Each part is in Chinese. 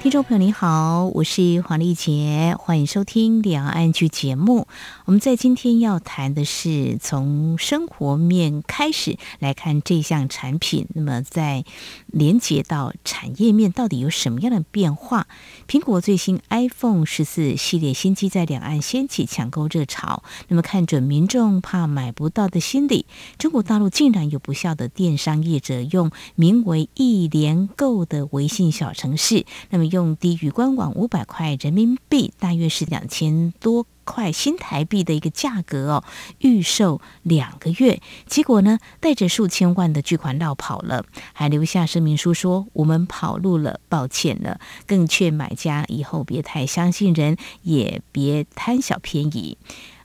听众朋友，你好，我是黄丽杰，欢迎收听《两岸剧》节目。我们在今天要谈的是从生活面开始来看这项产品，那么在连接到产业面，到底有什么样的变化？苹果最新 iPhone 十四系列新机在两岸掀起抢购热潮，那么看准民众怕买不到的心理，中国大陆竟然有不肖的电商业者用名为“一连购”的微信小程式，那么用。低于官网五百块人民币，大约是两千多块新台币的一个价格哦，预售两个月，结果呢，带着数千万的巨款绕跑了，还留下声明书说我们跑路了，抱歉了，更劝买家以后别太相信人，也别贪小便宜。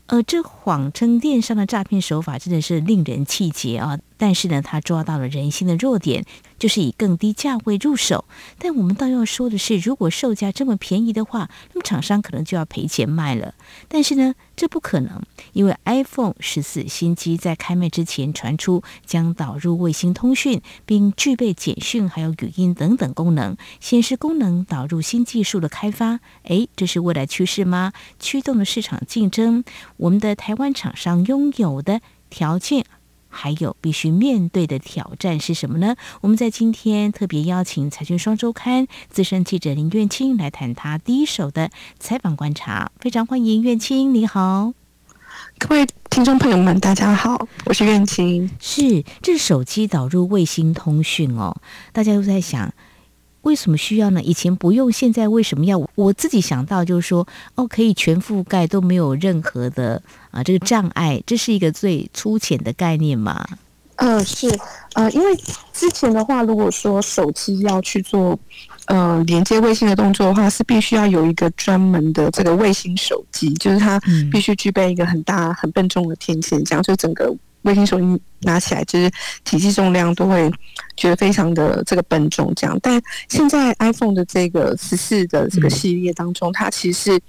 而这谎称电商的诈骗手法真的是令人气结啊！但是呢，他抓到了人心的弱点，就是以更低价位入手。但我们倒要说的是，如果售价这么便宜的话，那么厂商可能就要赔钱卖了。但是呢，这不可能，因为 iPhone 十四新机在开卖之前传出将导入卫星通讯，并具备简讯还有语音等等功能，显示功能导入新技术的开发。诶，这是未来趋势吗？驱动的市场竞争，我们的台湾厂商拥有的条件。还有必须面对的挑战是什么呢？我们在今天特别邀请《财讯双周刊》资深记者林苑青来谈他第一手的采访观察。非常欢迎苑青，你好，各位听众朋友们，大家好，我是苑青。是，这是手机导入卫星通讯哦，大家都在想。为什么需要呢？以前不用，现在为什么要？我自己想到就是说，哦，可以全覆盖，都没有任何的啊这个障碍，这是一个最粗浅的概念嘛？呃，是呃，因为之前的话，如果说手机要去做呃连接卫星的动作的话，是必须要有一个专门的这个卫星手机，就是它必须具备一个很大很笨重的天线，这样就整个。卫星手机拿起来，就是体积重量都会觉得非常的这个笨重，这样。但现在 iPhone 的这个十四的这个系列当中，它其实是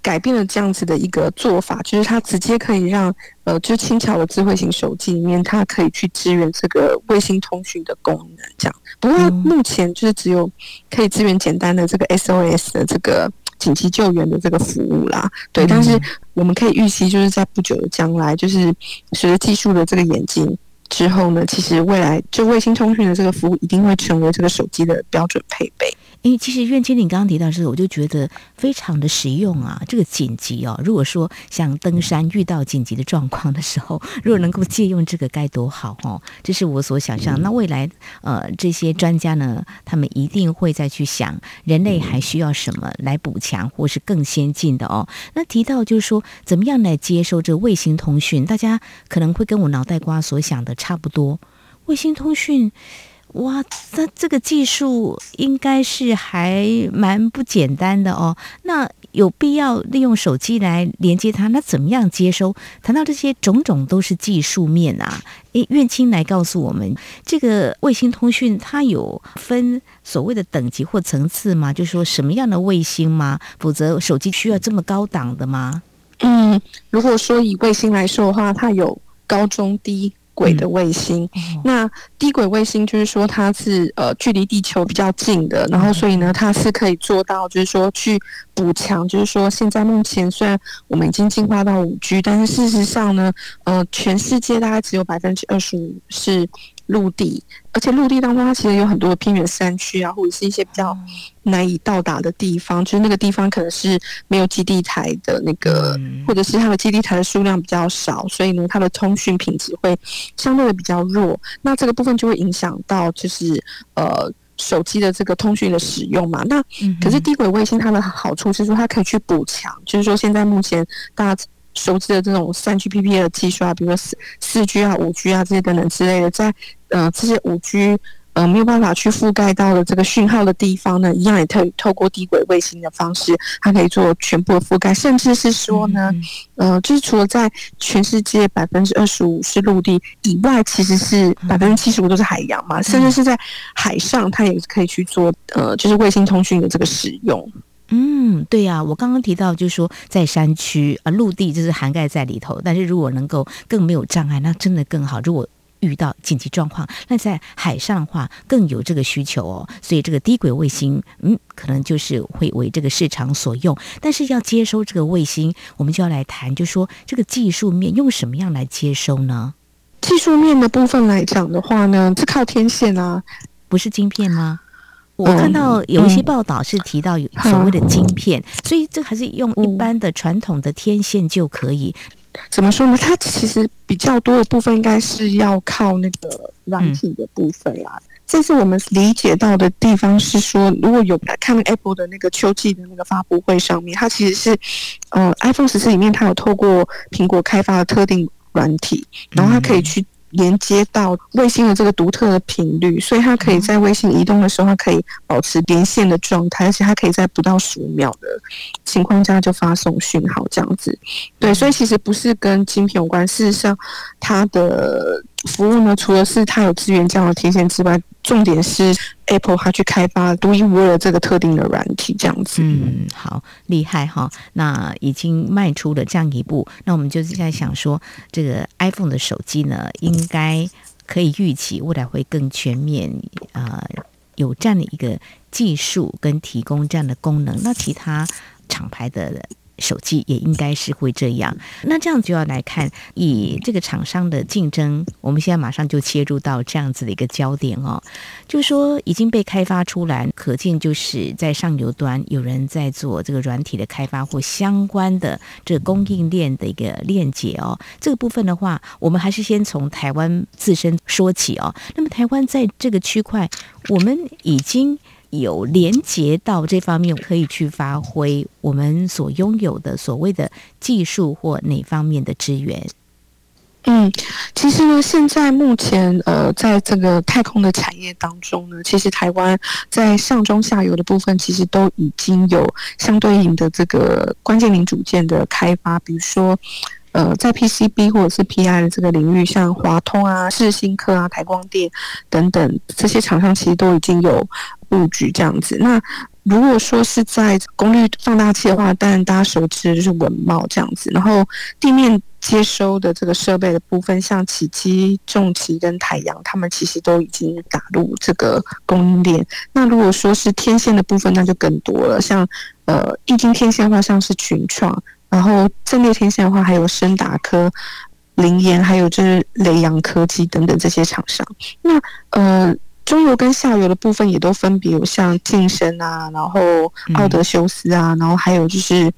改变了这样子的一个做法，就是它直接可以让呃，就轻巧的智慧型手机里面，它可以去支援这个卫星通讯的功能，这样。不过目前就是只有可以支援简单的这个 SOS 的这个。紧急救援的这个服务啦，对，但是我们可以预期，就是在不久的将来，就是随着技术的这个演进之后呢，其实未来就卫星通讯的这个服务一定会成为这个手机的标准配备。因为其实苑青，你刚刚提到这个，我就觉得非常的实用啊。这个紧急哦，如果说像登山遇到紧急的状况的时候，如果能够借用这个该多好哦！这是我所想象。那未来呃，这些专家呢，他们一定会再去想，人类还需要什么来补强，或是更先进的哦。那提到就是说，怎么样来接收这卫星通讯？大家可能会跟我脑袋瓜所想的差不多，卫星通讯。哇，这这个技术应该是还蛮不简单的哦。那有必要利用手机来连接它？那怎么样接收？谈到这些种种都是技术面啊。诶，苑青来告诉我们，这个卫星通讯它有分所谓的等级或层次吗？就是说什么样的卫星吗？否则手机需要这么高档的吗？嗯，如果说以卫星来说的话，它有高中低。轨的卫星，嗯、那低轨卫星就是说它是呃距离地球比较近的，然后所以呢它是可以做到就是说去补强，就是说现在目前虽然我们已经进化到五 G，但是事实上呢，呃全世界大概只有百分之二十五是。陆地，而且陆地当中，它其实有很多的偏远山区啊，或者是一些比较难以到达的地方，就是那个地方可能是没有基地台的那个，或者是它的基地台的数量比较少，所以呢，它的通讯品质会相对的比较弱。那这个部分就会影响到，就是呃手机的这个通讯的使用嘛。那可是低轨卫星它的好处是说，它可以去补强，就是说现在目前大家。手机的这种三 GPP 的技术啊，比如说四四 G 啊、五 G 啊这些等等之类的，在呃这些五 G 呃没有办法去覆盖到的这个讯号的地方呢，一样也透透过低轨卫星的方式，它可以做全部的覆盖，甚至是说呢，呃，就是除了在全世界百分之二十五是陆地以外，其实是百分之七十五都是海洋嘛，甚至是在海上，它也可以去做呃，就是卫星通讯的这个使用。嗯，对呀、我刚刚提到就是说，在山区啊，陆地就是涵盖在里头，但是如果能够更没有障碍，那真的更好。如果遇到紧急状况，那在海上的话更有这个需求哦。所以这个低轨卫星，嗯，可能就是会为这个市场所用。但是要接收这个卫星，我们就要来谈，就说这个技术面用什么样来接收呢？技术面的部分来讲的话呢，是靠天线啊，不是晶片吗？我看到有一些报道是提到有所谓的晶片，所以这还是用一般的传统的天线就可以。怎么说呢？它其实比较多的部分应该是要靠那个软体的部分啦。嗯、这是我们理解到的地方是说，如果有来看 Apple 的那个秋季的那个发布会上面，它其实是呃 iPhone 十四里面它有透过苹果开发的特定软体，然后它可以去。连接到卫星的这个独特的频率，所以它可以在卫星移动的时候，它可以保持连线的状态，而且它可以在不到十五秒的情况下就发送讯号，这样子。对，所以其实不是跟晶片有关，事实上它的服务呢，除了是它有资源这样的天线之外，重点是 Apple 它去开发独一无二的这个特定的软体，这样子。嗯，好厉害哈！那已经迈出了这样一步，那我们就是在想说，这个 iPhone 的手机呢，应该可以预期未来会更全面、呃，有这样的一个技术跟提供这样的功能。那其他厂牌的。手机也应该是会这样，那这样就要来看以这个厂商的竞争，我们现在马上就切入到这样子的一个焦点哦，就是说已经被开发出来，可见就是在上游端有人在做这个软体的开发或相关的这个供应链的一个链接哦。这个部分的话，我们还是先从台湾自身说起哦。那么台湾在这个区块，我们已经。有连接到这方面，可以去发挥我们所拥有的所谓的技术或哪方面的资源？嗯，其实呢，现在目前呃，在这个太空的产业当中呢，其实台湾在上中下游的部分，其实都已经有相对应的这个关键零组件的开发，比如说。呃，在 PCB 或者是 PI 的这个领域，像华通啊、世新科啊、台光电等等这些厂商，其实都已经有布局这样子。那如果说是在功率放大器的话，当然大家熟知的就是稳懋这样子。然后地面接收的这个设备的部分，像启基、重奇跟太阳，他们其实都已经打入这个供应链。那如果说是天线的部分，那就更多了，像呃液晶天线的话，像是群创。然后阵列天线的话，还有深达科、林岩，还有就是雷洋科技等等这些厂商。那呃，中游跟下游的部分也都分别有像晋升啊，然后奥德修斯啊，然后还有就是。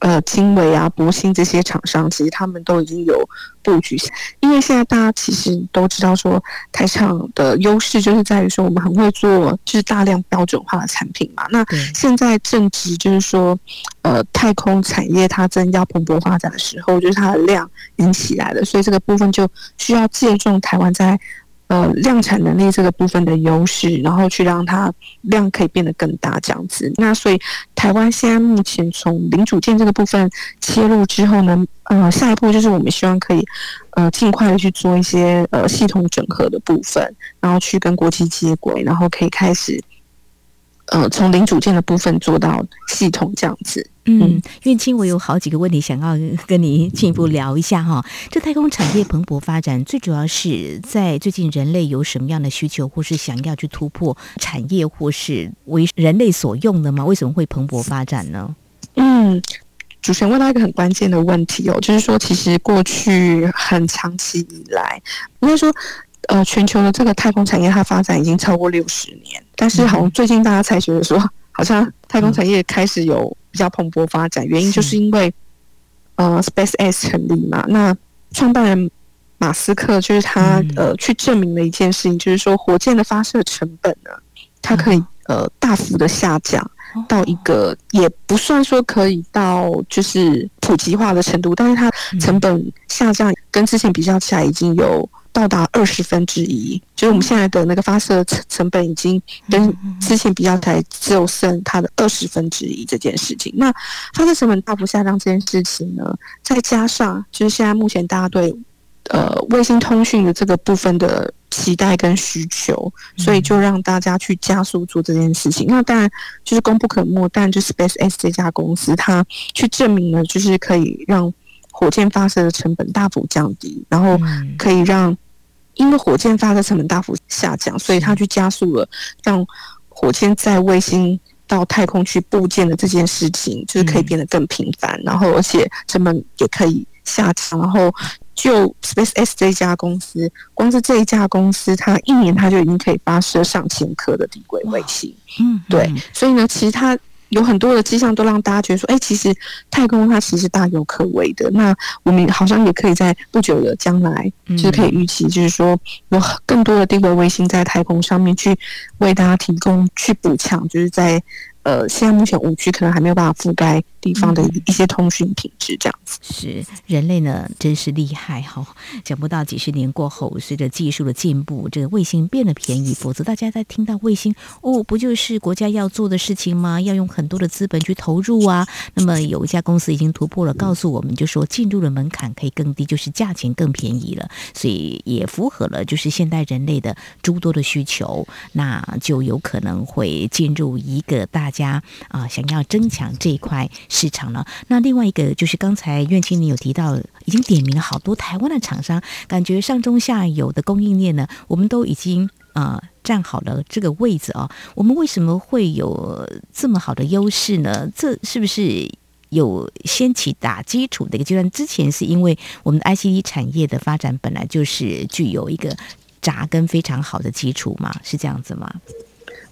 呃，经纬啊、博兴这些厂商，其实他们都已经有布局。因为现在大家其实都知道，说台厂的优势就是在于说，我们很会做，就是大量标准化的产品嘛。那现在正值就是说，呃，太空产业它正要蓬勃发展的时候，就是它的量已经起来了，所以这个部分就需要借重台湾在。呃，量产能力这个部分的优势，然后去让它量可以变得更大，这样子。那所以台湾现在目前从零组件这个部分切入之后呢，呃，下一步就是我们希望可以呃尽快的去做一些呃系统整合的部分，然后去跟国际接轨，然后可以开始。呃，从零组件的部分做到系统这样子。嗯，苑青，我有好几个问题想要 跟你进一步聊一下哈。这太空产业蓬勃发展，最主要是在最近人类有什么样的需求，或是想要去突破产业，或是为人类所用的吗？为什么会蓬勃发展呢？嗯，主持人问到一个很关键的问题哦，就是说，其实过去很长期以来，应该说。呃，全球的这个太空产业，它发展已经超过六十年，但是好像最近大家才觉得说，好像太空产业开始有比较蓬勃发展，原因就是因为呃，SpaceX 成立嘛，那创办人马斯克就是他呃去证明了一件事情，就是说火箭的发射成本呢，它可以呃大幅的下降到一个也不算说可以到就是普及化的程度，但是它成本下降跟之前比较起来已经有。到达二十分之一，就是我们现在的那个发射成成本已经跟之前比较才只有剩它的二十分之一这件事情。那发射成本大幅下降这件事情呢，再加上就是现在目前大家对呃卫星通讯的这个部分的期待跟需求，所以就让大家去加速做这件事情。那当然就是功不可没，但就 SpaceX 这家公司它去证明了，就是可以让。火箭发射的成本大幅降低，然后可以让，因为火箭发射成本大幅下降，所以它去加速了让火箭在卫星到太空去部件的这件事情，就是可以变得更频繁，然后而且成本也可以下降。然后就 SpaceX 这一家公司，光是这一家公司，它一年它就已经可以发射上千颗的低轨卫星。嗯，对，所以呢，其实它。有很多的迹象都让大家觉得说，哎、欸，其实太空它其实大有可为的。那我们好像也可以在不久的将来，就是可以预期，就是说有更多的低轨卫星在太空上面去为大家提供去补强，就是在。呃，现在目前五 G 可能还没有办法覆盖地方的一些通讯品质，这样子。是人类呢，真是厉害哈！想不到几十年过后，随着技术的进步，这个卫星变得便宜。否则，大家在听到卫星哦，不就是国家要做的事情吗？要用很多的资本去投入啊。那么有一家公司已经突破了，告诉我们就说进入的门槛可以更低，就是价钱更便宜了。所以也符合了就是现代人类的诸多的需求，那就有可能会进入一个大。家啊，想要增强这一块市场了。那另外一个就是刚才苑青你有提到，已经点名了好多台湾的厂商，感觉上中下游的供应链呢，我们都已经啊站好了这个位置哦。我们为什么会有这么好的优势呢？这是不是有先起打基础的一个阶段？之前是因为我们的 ICT 产业的发展本来就是具有一个扎根非常好的基础嘛，是这样子吗？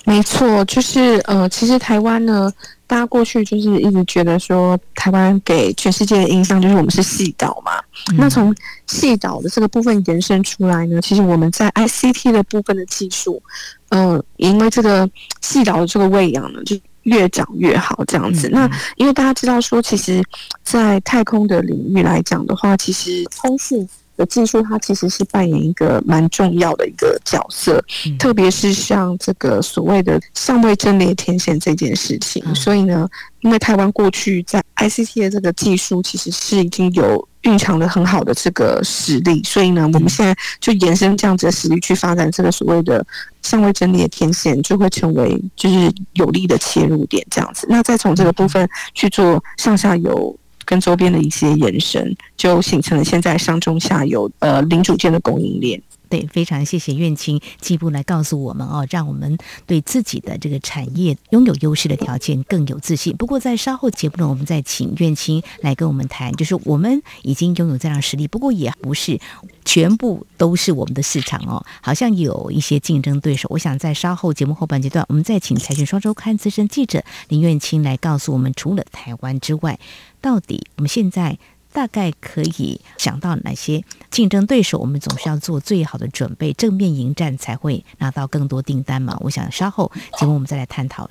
没错，就是呃，其实台湾呢，大家过去就是一直觉得说，台湾给全世界的印象就是我们是细岛嘛。嗯、那从细岛的这个部分延伸出来呢，其实我们在 ICT 的部分的技术，嗯、呃，因为这个细岛的这个喂养呢，就越长越好这样子。嗯、那因为大家知道说，其实，在太空的领域来讲的话，其实通讯。的技术，它其实是扮演一个蛮重要的一个角色，嗯、特别是像这个所谓的相位阵列天线这件事情。嗯、所以呢，因为台湾过去在 ICT 的这个技术，其实是已经有蕴藏的很好的这个实力，所以呢，我们现在就延伸这样子的实力去发展这个所谓的相位阵列天线，就会成为就是有利的切入点这样子。那再从这个部分去做上下游。跟周边的一些延伸，就形成了现在上中下游呃零组件的供应链。对，非常谢谢苑青进一步来告诉我们哦，让我们对自己的这个产业拥有优势的条件更有自信。不过在稍后节目呢，我们再请苑青来跟我们谈，就是我们已经拥有这样实力，不过也不是全部都是我们的市场哦，好像有一些竞争对手。我想在稍后节目后半阶段，我们再请《财讯双周刊》资深记者林苑青来告诉我们，除了台湾之外，到底我们现在。大概可以想到哪些竞争对手？我们总是要做最好的准备，正面迎战才会拿到更多订单嘛。我想稍后节目我们再来探讨。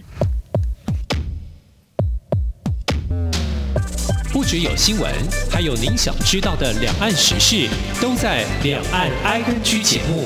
不只有新闻，还有您想知道的两岸时事，都在《两岸 ING》节目。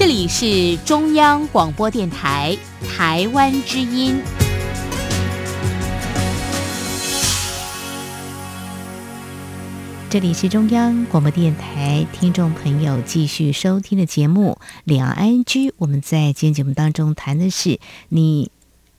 这里是中央广播电台台湾之音。这里是中央广播电台听众朋友继续收听的节目《两岸居》。我们在今天节目当中谈的是你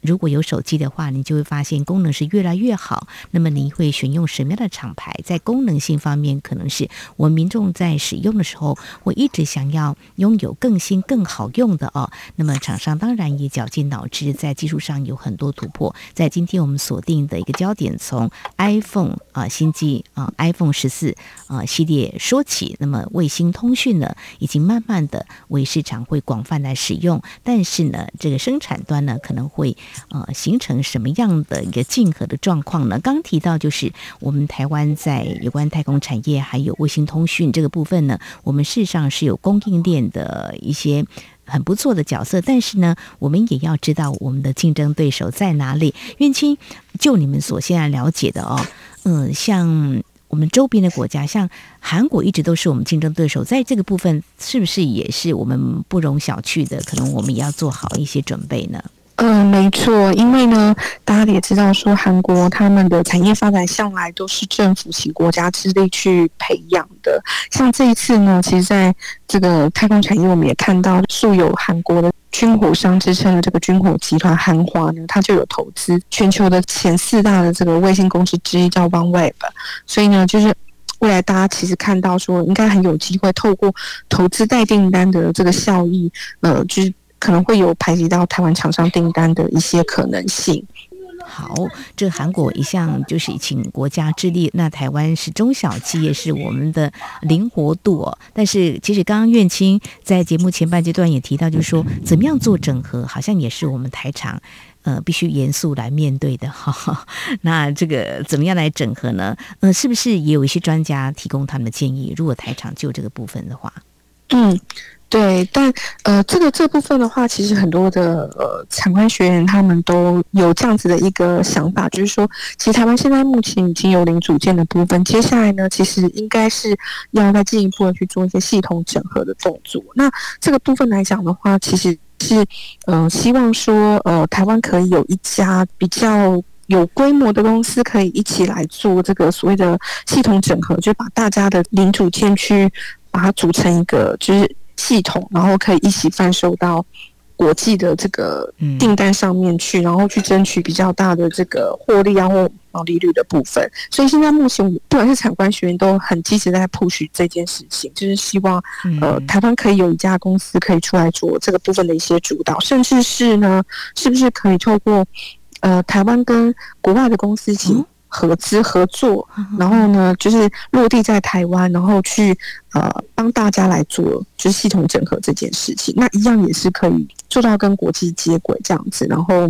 如果有手机的话，你就会发现功能是越来越好。那么你会选用什么样的厂牌？在功能性方面，可能是我们民众在使用的时候，会一直想要拥有更新、更好用的哦。那么厂商当然也绞尽脑汁，在技术上有很多突破。在今天我们锁定的一个焦点，从 iPhone 啊新机啊 iPhone 十四啊系列说起。那么卫星通讯呢，已经慢慢的为市场会广泛来使用，但是呢，这个生产端呢，可能会。呃，形成什么样的一个竞合的状况呢？刚提到就是我们台湾在有关太空产业还有卫星通讯这个部分呢，我们事实上是有供应链的一些很不错的角色，但是呢，我们也要知道我们的竞争对手在哪里。苑青，就你们所现在了解的哦，嗯、像我们周边的国家，像韩国一直都是我们竞争对手，在这个部分是不是也是我们不容小觑的？可能我们也要做好一些准备呢？嗯、呃，没错，因为呢，大家也知道说，韩国他们的产业发展向来都是政府请国家之力去培养的。像这一次呢，其实在这个太空产业，我们也看到素有韩国的军火商之称的这个军火集团韩华呢，它就有投资全球的前四大的这个卫星公司之一，叫 OneWeb。所以呢，就是未来大家其实看到说，应该很有机会透过投资带订单的这个效益，呃，就是。可能会有排挤到台湾厂商订单的一些可能性。好，这韩国一向就是请国家之力，那台湾是中小企业，是我们的灵活度哦。但是其实刚刚苑青在节目前半阶段也提到，就是说怎么样做整合，好像也是我们台厂呃必须严肃来面对的哈。那这个怎么样来整合呢？呃，是不是也有一些专家提供他们的建议？如果台厂就这个部分的话，嗯。对，但呃，这个这部分的话，其实很多的呃，参观学员他们都有这样子的一个想法，就是说，其实台湾现在目前已经有零组件的部分，接下来呢，其实应该是要再进一步的去做一些系统整合的动作。那这个部分来讲的话，其实是呃，希望说呃，台湾可以有一家比较有规模的公司，可以一起来做这个所谓的系统整合，就把大家的零组件去把它组成一个，就是。系统，然后可以一起贩售到国际的这个订单上面去，嗯、然后去争取比较大的这个获利啊或毛利率的部分。所以现在目前，不管是产官学员都很积极在 push 这件事情，就是希望呃台湾可以有一家公司可以出来做这个部分的一些主导，甚至是呢，是不是可以透过呃台湾跟国外的公司一起。嗯合资合作，然后呢，就是落地在台湾，然后去呃帮大家来做就是系统整合这件事情，那一样也是可以做到跟国际接轨这样子，然后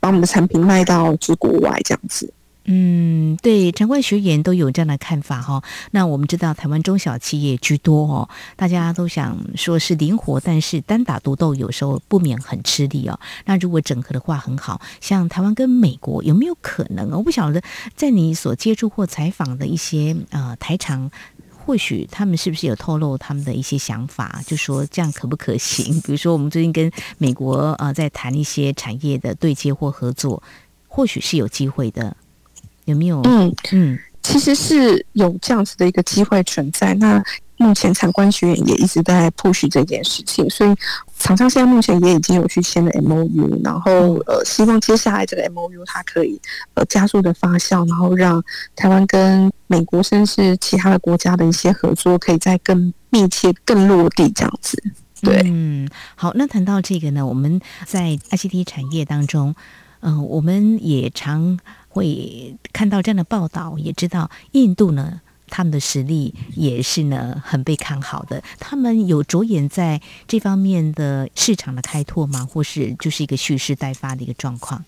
把我们的产品卖到就是国外这样子。嗯，对，产官学员都有这样的看法哈、那我们知道台湾中小企业居多哦，大家都想说是灵活，但是单打独斗有时候不免很吃力哦。那如果整合的话很好，像台湾跟美国有没有可能？我不晓得，在你所接触或采访的一些呃台厂，或许他们是不是有透露他们的一些想法，就说这样可不可行？比如说我们最近跟美国呃在谈一些产业的对接或合作，或许是有机会的。有没有？嗯嗯，其实是有这样子的一个机会存在。那目前产官学院也一直在 push 这件事情，所以厂商现在目前也已经有去签了 MOU，然后呃，希望接下来这个 MOU 它可以呃加速的发酵，然后让台湾跟美国甚至其他的国家的一些合作可以再更密切、更落地这样子。对，嗯，好，那谈到这个呢，我们在 ICT 产业当中，嗯、我们也常。会看到这样的报道，也知道印度呢，他们的实力也是呢很被看好的。他们有着眼在这方面的市场的开拓吗？或是就是一个蓄势待发的一个状况？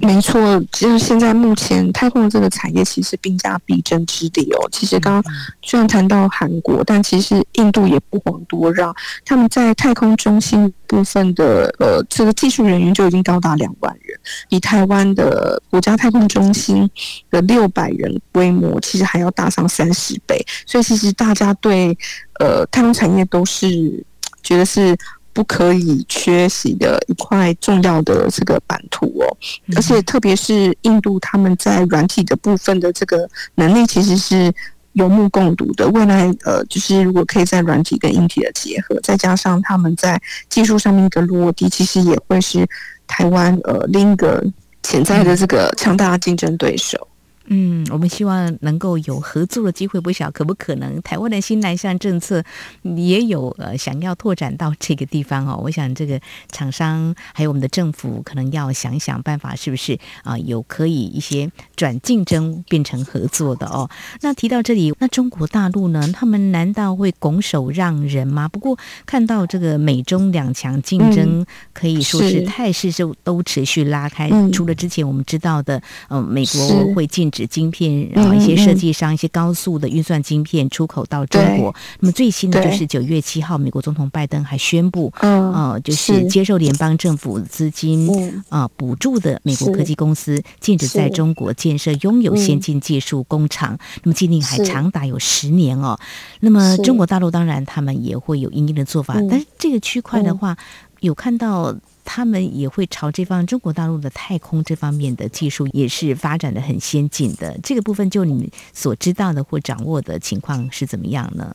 没错，就是现在目前太空的这个产业其实兵家必争之地哦。其实刚刚虽然谈到韩国，但其实印度也不遑多让。他们在太空中心部分的呃这个技术人员就已经高达两万人，比台湾的国家太空中心的六百人规模其实还要大上三十倍。所以其实大家对呃太空产业都是觉得是。不可以缺席的一块重要的这个版图哦，而且特别是印度，他们在软体的部分的这个能力其实是有目共睹的。未来呃，就是如果可以在软体跟硬体的结合，再加上他们在技术上面一个落地，其实也会是台湾呃另一个潜在的这个强大的竞争对手。嗯，我们希望能够有合作的机会，不晓可不可能？台湾的新南向政策也有呃想要拓展到这个地方哦。我想这个厂商还有我们的政府可能要想想办法，是不是啊、有可以一些转竞争变成合作的哦。那提到这里，那中国大陆呢？他们难道会拱手让人吗？不过看到这个美中两强竞争，可以说是态势就都持续拉开。嗯、除了之前我们知道的，嗯、呃，美国会禁。止晶片，然后一些设计商、一些高速的运算晶片出口到中国。那么最新的就是九月七号，美国总统拜登还宣布，呃，就是接受联邦政府资金啊补助的美国科技公司，禁止在中国建设拥有先进技术工厂。那么禁令还长达有十年哦。那么中国大陆当然他们也会有应应的做法，但是这个区块的话，有看到。他们也会朝这方中国大陆的太空这方面的技术也是发展的很先进的。这个部分，就你所知道的或掌握的情况是怎么样呢？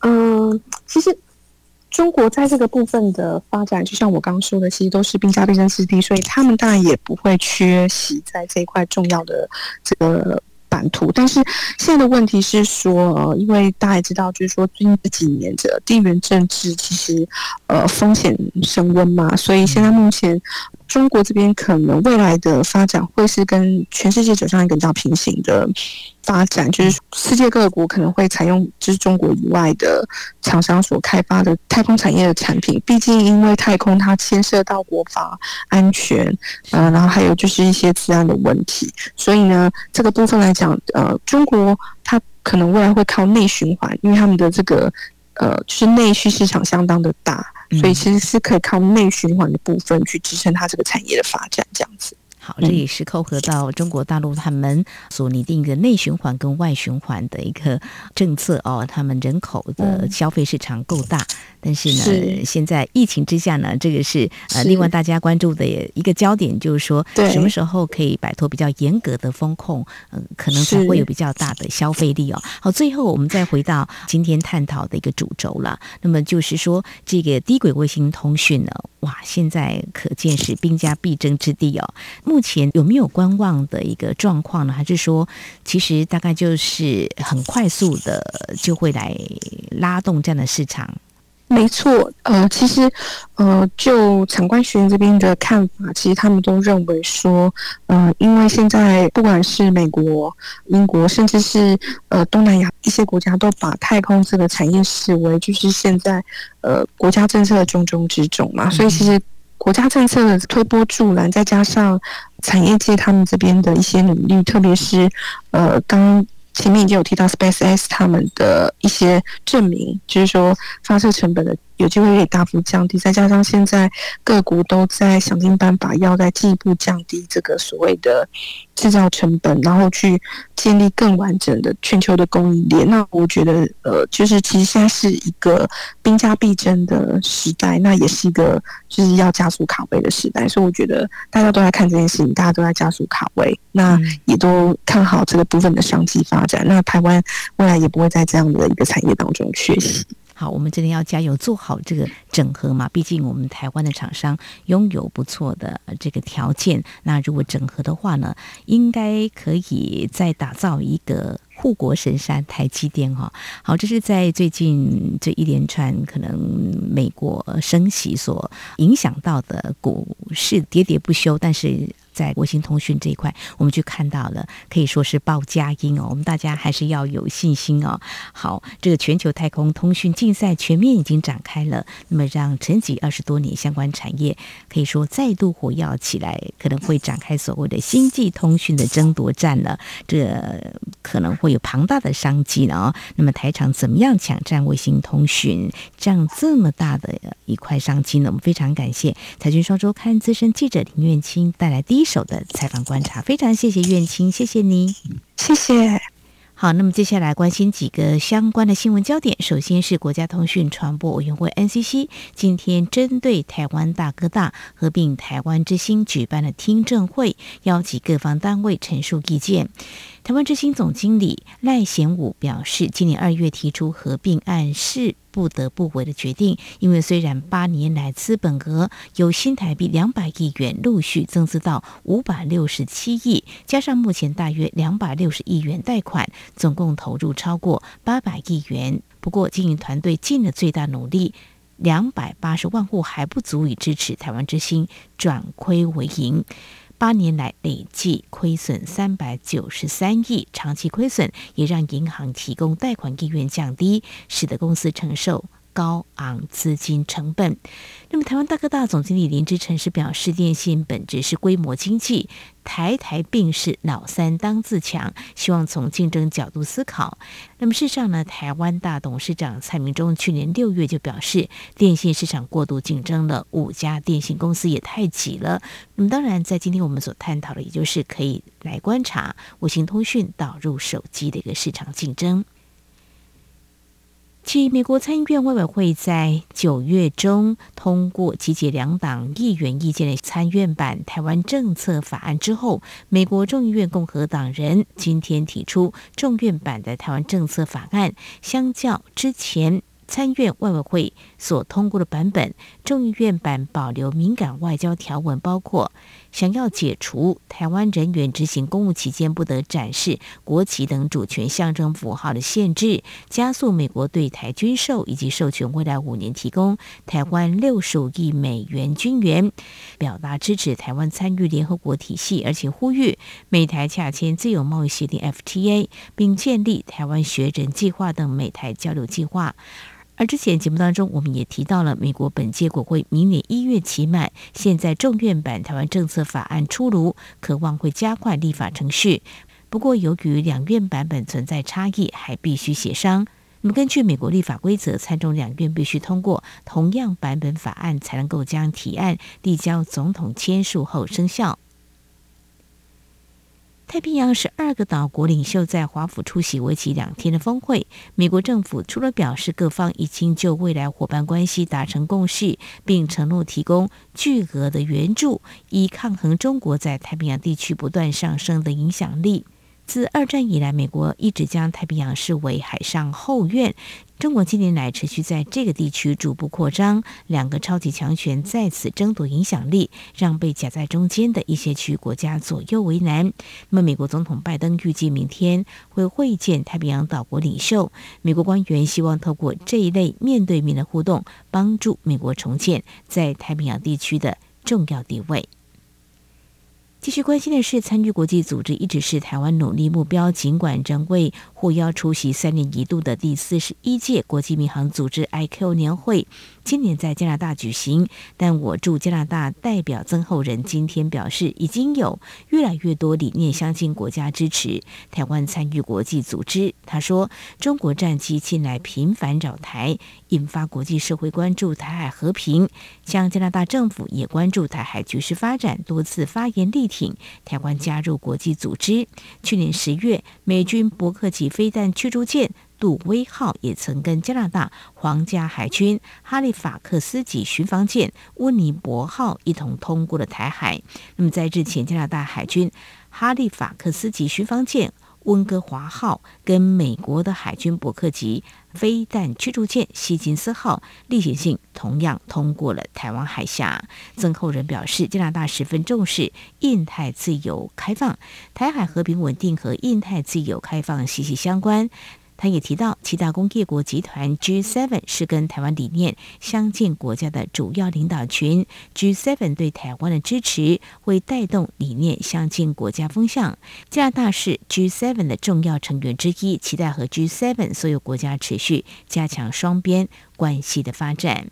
嗯，其实中国在这个部分的发展，就像我刚刚说的，其实都是兵家必争之地，所以他们当然也不会缺席在这一块重要的这个。版图，但是现在的问题是说，呃，因为大家也知道，就是说最近这几年的地缘政治其实呃风险升温嘛，所以现在目前。中国这边可能未来的发展会是跟全世界走向一个比较平行的发展，就是世界各国可能会采用就是中国以外的厂商所开发的太空产业的产品。毕竟因为太空它牵涉到国防安全，呃，然后还有就是一些治安的问题，所以呢，这个部分来讲，呃，中国它可能未来会靠内循环，因为他们的这个呃，就是内需市场相当的大。所以其实是可以靠内循环的部分去支撑它这个产业的发展，这样子。好，这也是扣合到中国大陆他们所拟定的内循环跟外循环的一个政策哦。他们人口的消费市场够大，但是呢，是现在疫情之下呢，这个是呃，另外大家关注的一个焦点，就是说什么时候可以摆脱比较严格的风控，嗯、呃，可能才会有比较大的消费力哦。好，最后我们再回到今天探讨的一个主轴了。那么就是说，这个低轨卫星通讯呢，哇，现在可见是兵家必争之地哦。目前有没有观望的一个状况呢？还是说，其实大概就是很快速的就会来拉动这样的市场？没错，呃，其实，呃，就产官学院这边的看法，其实他们都认为说，呃，因为现在不管是美国、英国，甚至是呃东南亚一些国家，都把太空这个产业视为就是现在呃国家政策的重中之重嘛，所以其实。国家政策的推波助澜，再加上产业界他们这边的一些努力，特别是呃，刚前面已经有提到 SpaceX 他们的一些证明，就是说发射成本的。有机会可以大幅降低，再加上现在各国都在想尽办法，要再进一步降低这个所谓的制造成本，然后去建立更完整的全球的供应链。那我觉得，呃，就是其实现在是一个兵家必争的时代，那也是一个就是要加速卡位的时代。所以我觉得大家都在看这件事情，大家都在加速卡位，那也都看好这个部分的商机发展。那台湾未来也不会在这样的一个产业当中缺席。好，我们真的要加油，做好这个整合嘛。毕竟我们台湾的厂商拥有不错的这个条件，那如果整合的话呢，应该可以再打造一个护国神山——台积电哈。好，这是在最近这一连串可能美国升息所影响到的股市喋喋不休，但是。在卫星通讯这一块，我们就看到了，可以说是报佳音哦。我们大家还是要有信心哦。好，这个全球太空通讯竞赛全面已经展开了，那么让沉寂二十多年相关产业可以说再度火药起来，可能会展开所谓的星际通讯的争夺战了。这可能会有庞大的商机呢。哦，那么台厂怎么样抢占卫星通讯这样这么大的一块商机呢？我们非常感谢财经双周刊资深记者林苑清带来第一。一手的采访观察，非常谢谢苑青，谢谢你，谢谢。好，那么接下来关心几个相关的新闻焦点。首先是国家通讯传播委员会 NCC 今天针对台湾大哥大合并台湾之星举办了听证会，邀集各方单位陈述意见。台湾之星总经理赖贤武表示，今年二月提出合并案是不得不为的决定。因为虽然八年来资本额由新台币两百亿元陆续增资到五百六十七亿，加上目前大约两百六十亿元贷款，总共投入超过八百亿元。不过，经营团队尽了最大努力，两百八十万户还不足以支持台湾之星转亏为盈。八年来累计亏损三百九十三亿，长期亏损也让银行提供贷款意愿降低，使得公司承受高昂资金成本。那么，台湾大哥大总经理林之诚是表示，电信本质是规模经济，台台并是老三当自强，希望从竞争角度思考。那么，事实上呢，台湾大董事长蔡明忠去年六月就表示，电信市场过度竞争了，五家电信公司也太挤了。那么，当然，在今天我们所探讨的，也就是可以来观察五星通讯导入手机的一个市场竞争。继美国参议院外委会在九月中通过集结两党议员意见的参院版台湾政策法案之后，美国众议院共和党人今天提出众院版的台湾政策法案，相较之前参院外委会所通过的版本，众议院版保留敏感外交条文，包括。想要解除台湾人员执行公务期间不得展示国旗等主权象征符号的限制，加速美国对台军售，以及授权未来五年提供台湾六十五亿美元军援，表达支持台湾参与联合国体系，而且呼吁美台洽签自由贸易协定 FTA，并建立台湾学人计划等美台交流计划。而之前节目当中，我们也提到了美国本届国会明年一月期满，现在众院版台湾政策法案出炉，渴望会加快立法程序。不过，由于两院版本存在差异，还必须协商。那么，根据美国立法规则，参众两院必须通过同样版本法案，才能够将提案递交总统签署后生效。太平洋十二个岛国领袖在华府出席为期两天的峰会。美国政府除了表示各方已经就未来伙伴关系达成共识，并承诺提供巨额的援助，以抗衡中国在太平洋地区不断上升的影响力。自二战以来，美国一直将太平洋视为海上后院。中国近年来持续在这个地区逐步扩张，两个超级强权在此争夺影响力，让被夹在中间的一些区域国家左右为难。那么，美国总统拜登预计明天会会见太平洋岛国领袖。美国官员希望透过这一类面对面的互动，帮助美国重建在太平洋地区的重要地位。继续关心的是，参与国际组织一直是台湾努力目标。尽管仍未获邀出席三年一度的第四十一届国际民航组织 IQ 年会，今年在加拿大举行。但我驻加拿大代表曾厚仁今天表示，已经有越来越多理念相近国家支持台湾参与国际组织。他说，中国战机近来频繁扰台，引发国际社会关注台海和平。像加拿大政府也关注台海局势发展，多次发言力挺台湾加入国际组织。去年十月，美军伯克级飞弹驱逐舰杜威号也曾跟加拿大皇家海军哈利法克斯级巡防舰温尼伯号一同通过了台海。那么在日前，加拿大海军哈利法克斯级巡防舰温哥华号跟美国的海军伯克级飞弹驱逐舰希金斯号例行性同样通过了台湾海峡。曾厚仁表示，加拿大十分重视印太自由开放，台海和平稳定和印太自由开放息息相关。他也提到，七大工业国集团 G7 是跟台湾理念相近国家的主要领导群。G7 对台湾的支持会带动理念相近国家风向。加拿大是 G7 的重要成员之一，期待和 G7 所有国家持续加强双边关系的发展。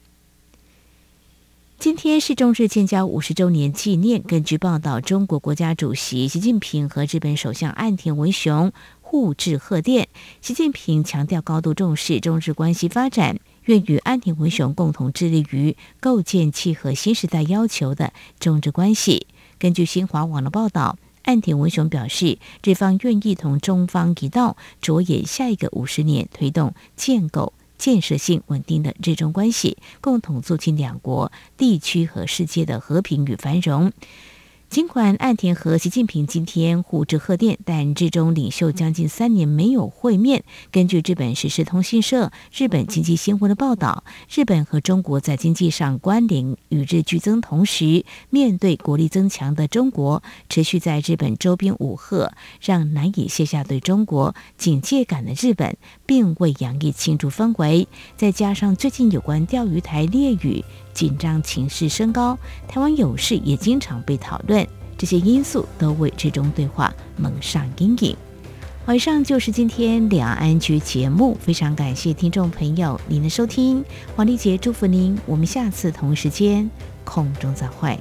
今天是中日建交五十周年纪念。根据报道，中国国家主席习近平和日本首相岸田文雄。互致贺电，习近平强调高度重视中日关系发展，愿与岸田文雄共同致力于构建契合新时代要求的中日关系。根据新华网的报道，岸田文雄表示，日方愿意同中方一道着眼下一个五十年，推动建构建设性稳定的日中关系，共同促进两国地区和世界的和平与繁荣。尽管岸田和习近平今天互致贺电，但日中领袖将近三年没有会面。根据日本时事通讯社、日本经济新闻的报道，日本和中国在经济上关联与日俱增，同时面对国力增强的中国，持续在日本周边武赫，让难以卸下对中国警戒感的日本，并未洋溢庆祝氛围。再加上最近有关钓鱼台列屿紧张情势升高，台湾有事也经常被讨论。这些因素都为这种对话蒙上阴影。好，以上就是今天两岸局节目，非常感谢听众朋友您的收听，黄丽杰祝福您，我们下次同一时间空中再会。